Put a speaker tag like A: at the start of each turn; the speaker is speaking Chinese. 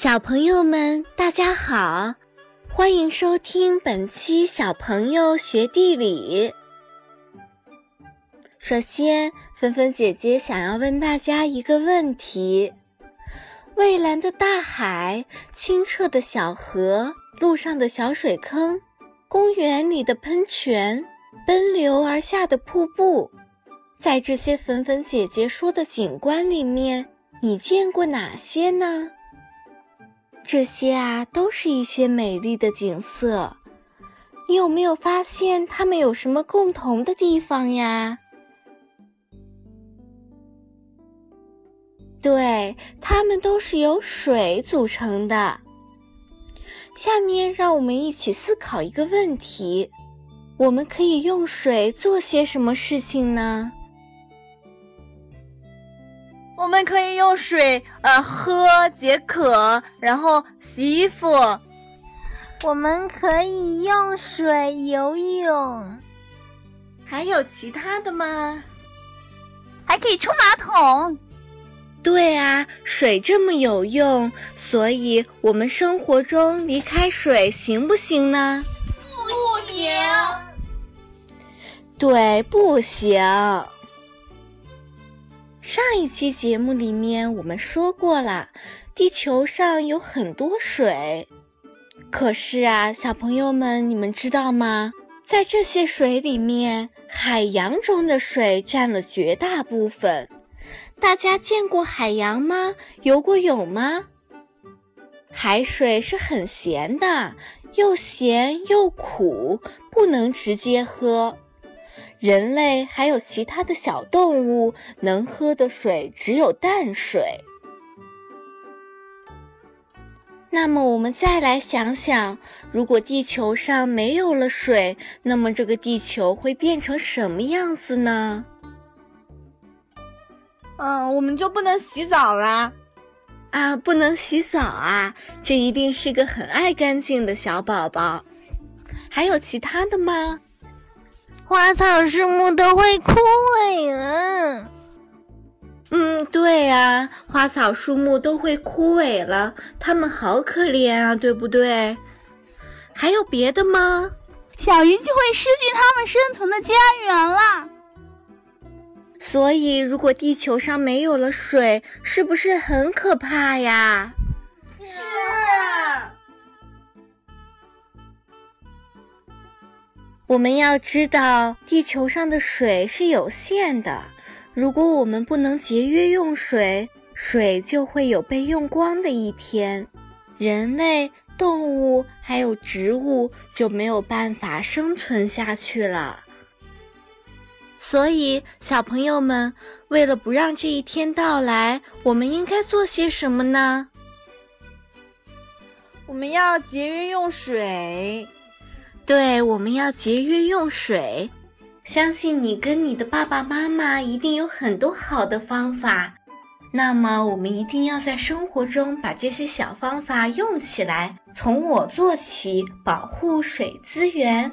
A: 小朋友们，大家好，欢迎收听本期小朋友学地理。首先，芬芬姐姐想要问大家一个问题：蔚蓝的大海、清澈的小河、路上的小水坑、公园里的喷泉、奔流而下的瀑布，在这些粉粉姐姐说的景观里面，你见过哪些呢？这些啊，都是一些美丽的景色。你有没有发现它们有什么共同的地方呀？对，它们都是由水组成的。下面让我们一起思考一个问题：我们可以用水做些什么事情呢？
B: 我们可以用水呃喝解渴，然后洗衣服。
C: 我们可以用水游泳。
A: 还有其他的吗？
C: 还可以冲马桶。
A: 对啊，水这么有用，所以我们生活中离开水行不行呢？
B: 不行。
A: 对，不行。上一期节目里面我们说过了，地球上有很多水，可是啊，小朋友们，你们知道吗？在这些水里面，海洋中的水占了绝大部分。大家见过海洋吗？游过泳吗？海水是很咸的，又咸又苦，不能直接喝。人类还有其他的小动物能喝的水只有淡水。那么我们再来想想，如果地球上没有了水，那么这个地球会变成什么样子呢？
B: 嗯，我们就不能洗澡啦？
A: 啊，不能洗澡啊！这一定是个很爱干净的小宝宝。还有其他的吗？
C: 花草树木都会枯萎了。
A: 嗯，对呀，花草树木都会枯萎了，它们好可怜啊，对不对？还有别的吗？
C: 小鱼就会失去它们生存的家园了。
A: 所以，如果地球上没有了水，是不是很可怕呀？我们要知道，地球上的水是有限的。如果我们不能节约用水，水就会有被用光的一天，人类、动物还有植物就没有办法生存下去了。所以，小朋友们，为了不让这一天到来，我们应该做些什么呢？
B: 我们要节约用水。
A: 对，我们要节约用水。相信你跟你的爸爸妈妈一定有很多好的方法。那么，我们一定要在生活中把这些小方法用起来，从我做起，保护水资源。